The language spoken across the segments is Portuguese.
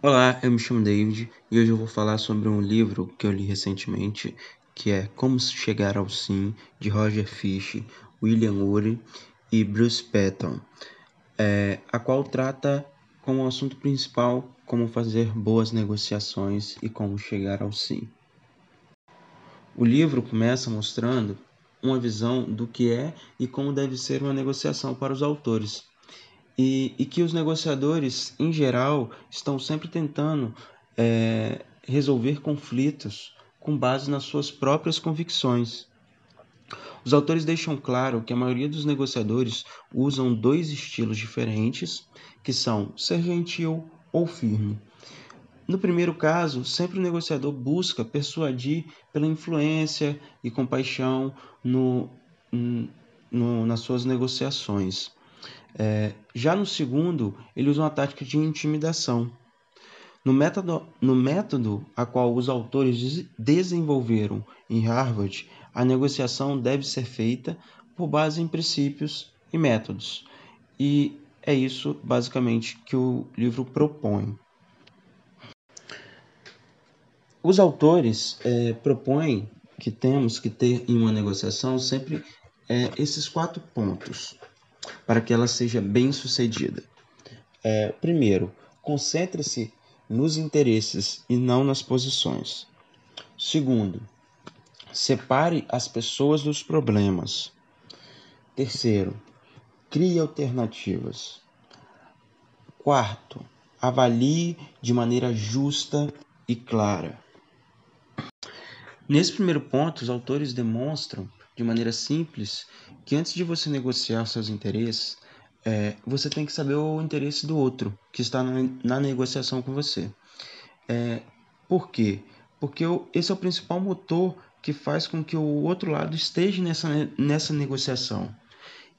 Olá, eu me chamo David e hoje eu vou falar sobre um livro que eu li recentemente, que é Como Chegar ao Sim, de Roger Fish, William Ury e Bruce Patton, é, a qual trata como assunto principal como fazer boas negociações e como chegar ao sim. O livro começa mostrando uma visão do que é e como deve ser uma negociação para os autores e, e que os negociadores, em geral, estão sempre tentando é, resolver conflitos com base nas suas próprias convicções. Os autores deixam claro que a maioria dos negociadores usam dois estilos diferentes, que são ser gentil ou firme. No primeiro caso, sempre o negociador busca persuadir pela influência e compaixão no, no, nas suas negociações. É, já no segundo, ele usa uma tática de intimidação. No método, no método a qual os autores desenvolveram em Harvard, a negociação deve ser feita por base em princípios e métodos. E é isso basicamente que o livro propõe. Os autores é, propõem que temos que ter em uma negociação sempre é, esses quatro pontos para que ela seja bem sucedida. É, primeiro, concentre-se nos interesses e não nas posições. Segundo, separe as pessoas dos problemas. Terceiro, crie alternativas. Quarto, avalie de maneira justa e clara. Nesse primeiro ponto, os autores demonstram de maneira simples que antes de você negociar seus interesses, é, você tem que saber o interesse do outro que está na, na negociação com você. É, por quê? Porque esse é o principal motor que faz com que o outro lado esteja nessa, nessa negociação.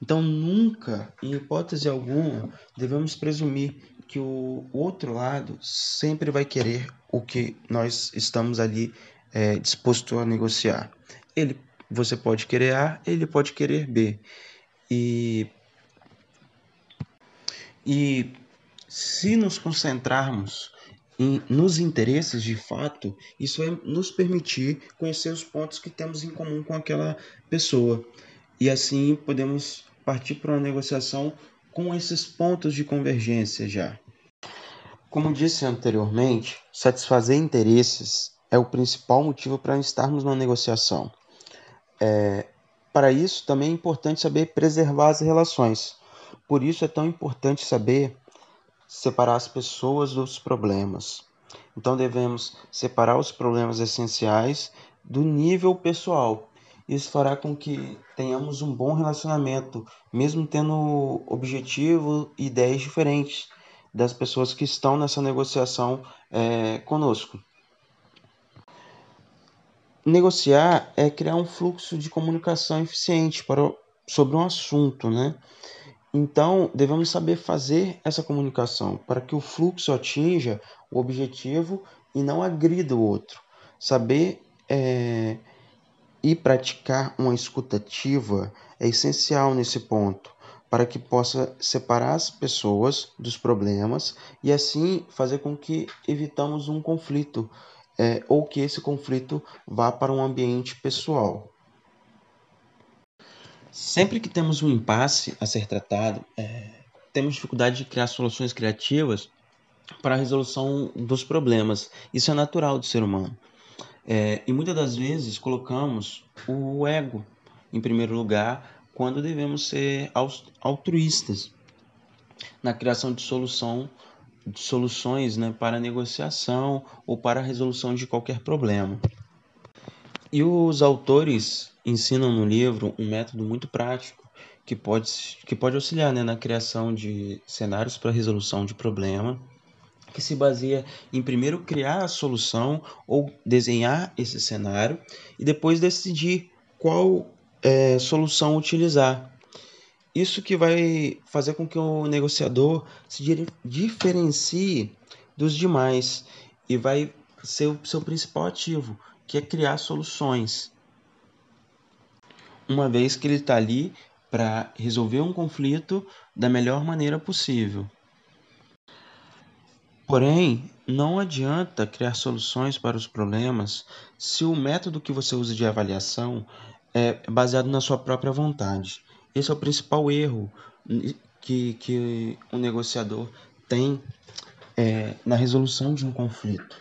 Então, nunca, em hipótese alguma, devemos presumir que o outro lado sempre vai querer o que nós estamos ali é, disposto a negociar. Ele, você pode querer A, ele pode querer B. E, e se nos concentrarmos em, nos interesses de fato, isso vai nos permitir conhecer os pontos que temos em comum com aquela pessoa. E assim podemos partir para uma negociação com esses pontos de convergência já. Como disse anteriormente, satisfazer interesses é o principal motivo para estarmos numa negociação. É, para isso, também é importante saber preservar as relações. Por isso é tão importante saber separar as pessoas dos problemas. Então devemos separar os problemas essenciais do nível pessoal. Isso fará com que tenhamos um bom relacionamento, mesmo tendo objetivo e ideias diferentes das pessoas que estão nessa negociação é, conosco. Negociar é criar um fluxo de comunicação eficiente para, sobre um assunto, né? Então, devemos saber fazer essa comunicação para que o fluxo atinja o objetivo e não agrida o outro. Saber é, e praticar uma escutativa é essencial nesse ponto, para que possa separar as pessoas dos problemas e assim fazer com que evitamos um conflito é, ou que esse conflito vá para um ambiente pessoal. Sempre que temos um impasse a ser tratado, é, temos dificuldade de criar soluções criativas para a resolução dos problemas. Isso é natural do ser humano. É, e muitas das vezes colocamos o ego em primeiro lugar quando devemos ser altruístas na criação de solução soluções né, para negociação ou para a resolução de qualquer problema. E os autores ensinam no livro um método muito prático que pode, que pode auxiliar né, na criação de cenários para resolução de problema, que se baseia em primeiro criar a solução ou desenhar esse cenário e depois decidir qual é, solução utilizar. Isso que vai fazer com que o negociador se diferencie dos demais e vai ser o seu principal ativo, que é criar soluções. Uma vez que ele está ali para resolver um conflito da melhor maneira possível. Porém, não adianta criar soluções para os problemas se o método que você usa de avaliação é baseado na sua própria vontade. Esse é o principal erro que, que um negociador tem é, na resolução de um conflito.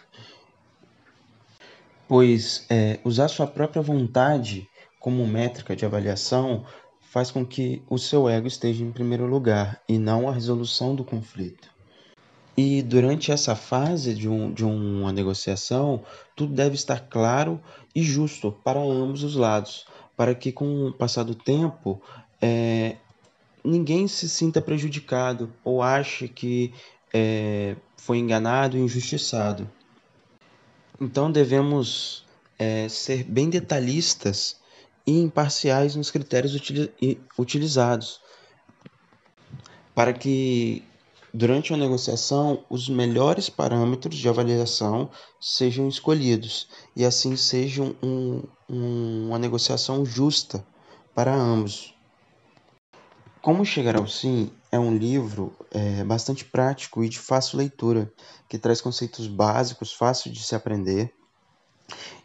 Pois é, usar sua própria vontade como métrica de avaliação faz com que o seu ego esteja em primeiro lugar e não a resolução do conflito. E durante essa fase de, um, de uma negociação, tudo deve estar claro e justo para ambos os lados, para que com o passar do tempo é, ninguém se sinta prejudicado ou ache que é, foi enganado e injustiçado. Então devemos é, ser bem detalhistas e imparciais nos critérios utilizados, para que durante a negociação os melhores parâmetros de avaliação sejam escolhidos e assim seja um, um, uma negociação justa para ambos. Como Chegar ao Sim é um livro é, bastante prático e de fácil leitura, que traz conceitos básicos, fácil de se aprender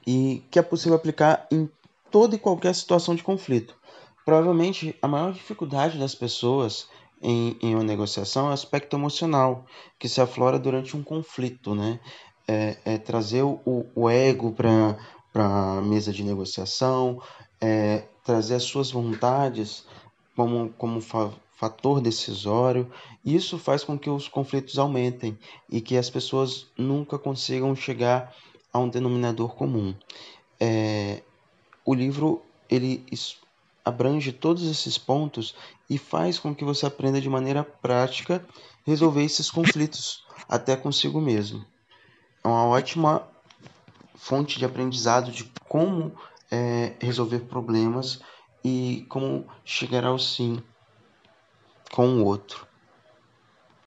e que é possível aplicar em toda e qualquer situação de conflito. Provavelmente a maior dificuldade das pessoas em, em uma negociação é o aspecto emocional, que se aflora durante um conflito, né? É, é trazer o, o ego para a mesa de negociação, é, trazer as suas vontades como, como fa fator decisório. Isso faz com que os conflitos aumentem e que as pessoas nunca consigam chegar a um denominador comum. É, o livro ele abrange todos esses pontos e faz com que você aprenda de maneira prática resolver esses conflitos até consigo mesmo. É uma ótima fonte de aprendizado de como é, resolver problemas e como chegar ao sim com o outro.